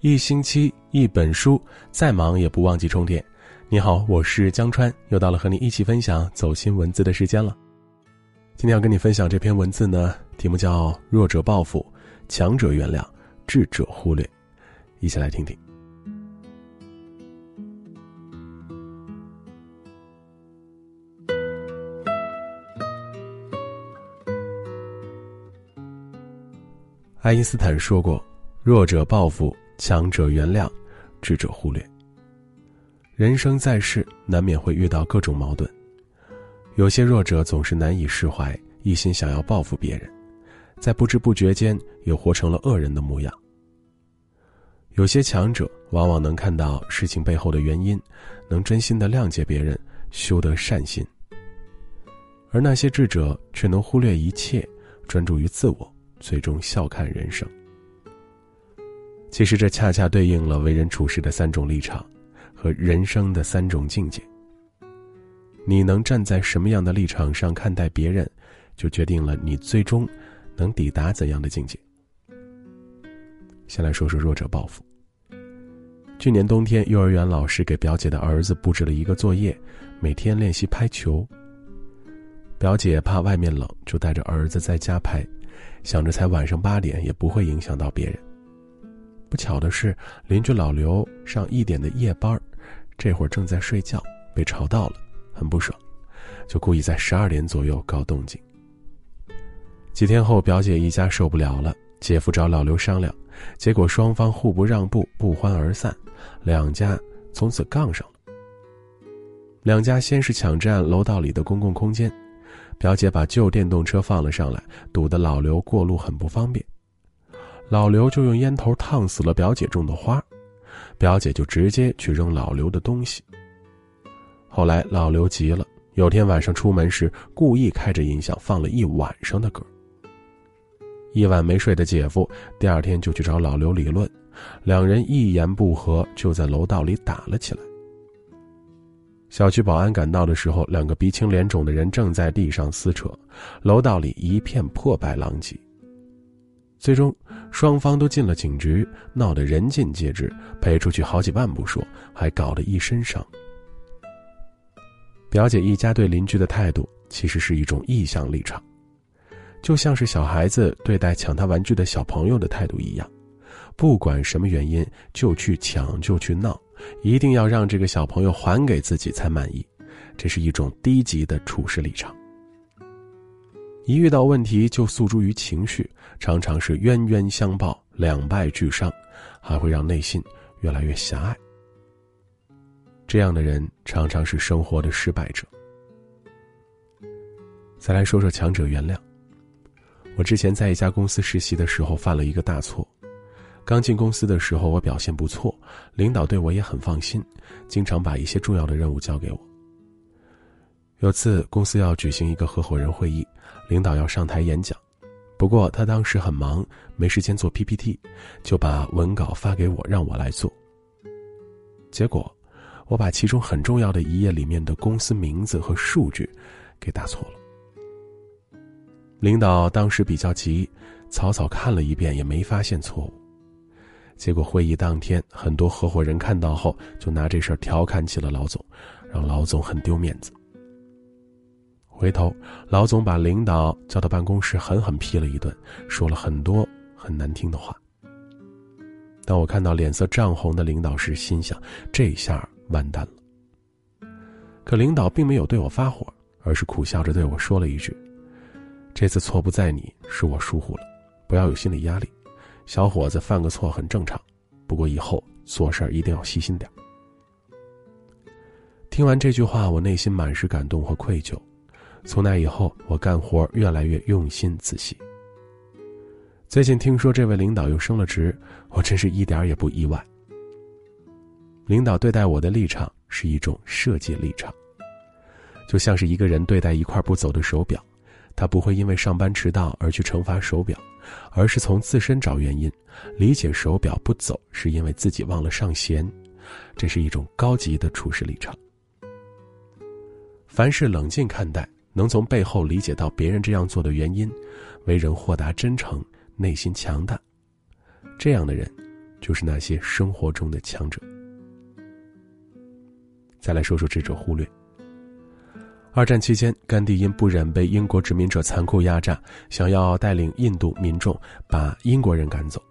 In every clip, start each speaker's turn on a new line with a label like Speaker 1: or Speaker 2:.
Speaker 1: 一星期一本书，再忙也不忘记充电。你好，我是江川，又到了和你一起分享走心文字的时间了。今天要跟你分享这篇文字呢，题目叫《弱者报复，强者原谅，智者忽略》，一起来听听。爱因斯坦说过：“弱者报复。”强者原谅，智者忽略。人生在世，难免会遇到各种矛盾。有些弱者总是难以释怀，一心想要报复别人，在不知不觉间也活成了恶人的模样。有些强者往往能看到事情背后的原因，能真心的谅解别人，修得善心。而那些智者却能忽略一切，专注于自我，最终笑看人生。其实这恰恰对应了为人处事的三种立场，和人生的三种境界。你能站在什么样的立场上看待别人，就决定了你最终能抵达怎样的境界。先来说说弱者报复。去年冬天，幼儿园老师给表姐的儿子布置了一个作业，每天练习拍球。表姐怕外面冷，就带着儿子在家拍，想着才晚上八点，也不会影响到别人。不巧的是，邻居老刘上一点的夜班这会儿正在睡觉，被吵到了，很不爽，就故意在十二点左右搞动静。几天后，表姐一家受不了了，姐夫找老刘商量，结果双方互不让步，不欢而散，两家从此杠上了。两家先是抢占楼道里的公共空间，表姐把旧电动车放了上来，堵得老刘过路很不方便。老刘就用烟头烫死了表姐种的花，表姐就直接去扔老刘的东西。后来老刘急了，有天晚上出门时故意开着音响放了一晚上的歌。一晚没睡的姐夫第二天就去找老刘理论，两人一言不合就在楼道里打了起来。小区保安赶到的时候，两个鼻青脸肿的人正在地上撕扯，楼道里一片破败狼藉。最终，双方都进了警局，闹得人尽皆知，赔出去好几万不说，还搞得一身伤。表姐一家对邻居的态度，其实是一种意向立场，就像是小孩子对待抢他玩具的小朋友的态度一样，不管什么原因就去抢就去闹，一定要让这个小朋友还给自己才满意，这是一种低级的处事立场。一遇到问题就诉诸于情绪，常常是冤冤相报，两败俱伤，还会让内心越来越狭隘。这样的人常常是生活的失败者。再来说说强者原谅。我之前在一家公司实习的时候犯了一个大错，刚进公司的时候我表现不错，领导对我也很放心，经常把一些重要的任务交给我。有次公司要举行一个合伙人会议，领导要上台演讲，不过他当时很忙，没时间做 PPT，就把文稿发给我，让我来做。结果，我把其中很重要的一页里面的公司名字和数据给打错了。领导当时比较急，草草看了一遍也没发现错误。结果会议当天，很多合伙人看到后就拿这事儿调侃起了老总，让老总很丢面子。回头，老总把领导叫到办公室，狠狠批了一顿，说了很多很难听的话。当我看到脸色涨红的领导时，心想这下完蛋了。可领导并没有对我发火，而是苦笑着对我说了一句：“这次错不在你，是我疏忽了，不要有心理压力。小伙子犯个错很正常，不过以后做事一定要细心点。”听完这句话，我内心满是感动和愧疚。从那以后，我干活越来越用心仔细。最近听说这位领导又升了职，我真是一点也不意外。领导对待我的立场是一种设计立场，就像是一个人对待一块不走的手表，他不会因为上班迟到而去惩罚手表，而是从自身找原因，理解手表不走是因为自己忘了上弦，这是一种高级的处事立场。凡事冷静看待。能从背后理解到别人这样做的原因，为人豁达真诚，内心强大，这样的人，就是那些生活中的强者。再来说说智者忽略。二战期间，甘地因不忍被英国殖民者残酷压榨，想要带领印度民众把英国人赶走。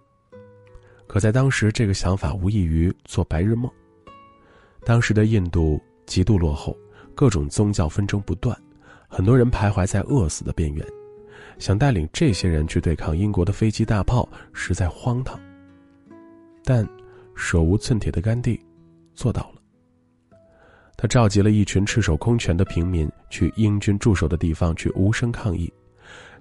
Speaker 1: 可在当时，这个想法无异于做白日梦。当时的印度极度落后，各种宗教纷争不断，很多人徘徊在饿死的边缘。想带领这些人去对抗英国的飞机大炮，实在荒唐。但手无寸铁的甘地做到了。他召集了一群赤手空拳的平民去英军驻守的地方去无声抗议。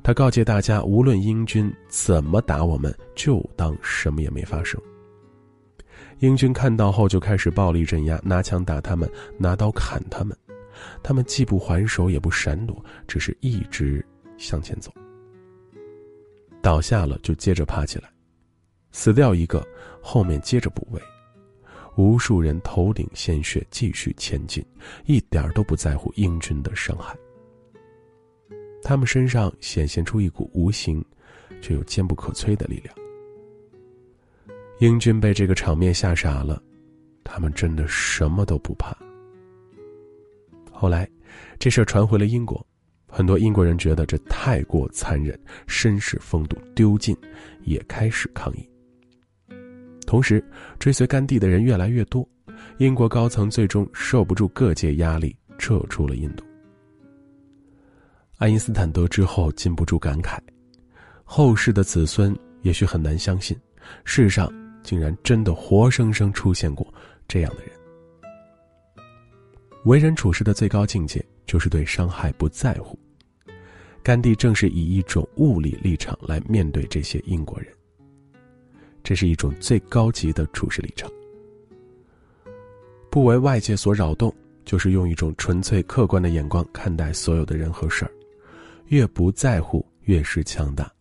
Speaker 1: 他告诫大家，无论英军怎么打我们，就当什么也没发生。英军看到后就开始暴力镇压，拿枪打他们，拿刀砍他们。他们既不还手，也不闪躲，只是一直向前走。倒下了就接着爬起来，死掉一个，后面接着补位。无数人头顶鲜血，继续前进，一点儿都不在乎英军的伤害。他们身上显现出一股无形，却又坚不可摧的力量。英军被这个场面吓傻了，他们真的什么都不怕。后来，这事儿传回了英国，很多英国人觉得这太过残忍，绅士风度丢尽，也开始抗议。同时，追随甘地的人越来越多，英国高层最终受不住各界压力，撤出了印度。爱因斯坦得知后，禁不住感慨：后世的子孙也许很难相信，世上竟然真的活生生出现过这样的人。为人处事的最高境界，就是对伤害不在乎。甘地正是以一种物理立场来面对这些英国人。这是一种最高级的处事立场，不为外界所扰动，就是用一种纯粹客观的眼光看待所有的人和事儿。越不在乎，越是强大，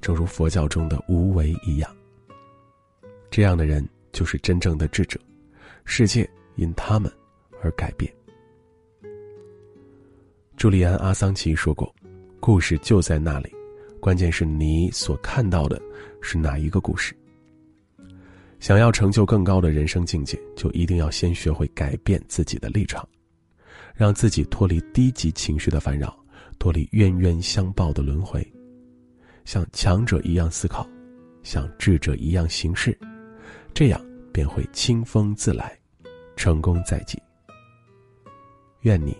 Speaker 1: 正如佛教中的无为一样。这样的人就是真正的智者，世界因他们而改变。朱利安·阿桑奇说过：“故事就在那里，关键是你所看到的是哪一个故事。”想要成就更高的人生境界，就一定要先学会改变自己的立场，让自己脱离低级情绪的烦扰，脱离冤冤相报的轮回，像强者一样思考，像智者一样行事，这样便会清风自来，成功在即。愿你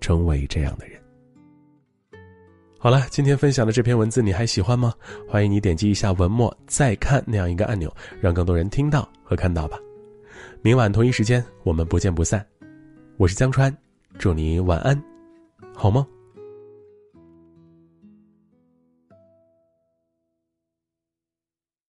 Speaker 1: 成为这样的人。好了，今天分享的这篇文字你还喜欢吗？欢迎你点击一下文末再看那样一个按钮，让更多人听到和看到吧。明晚同一时间，我们不见不散。我是江川，祝你晚安，好梦。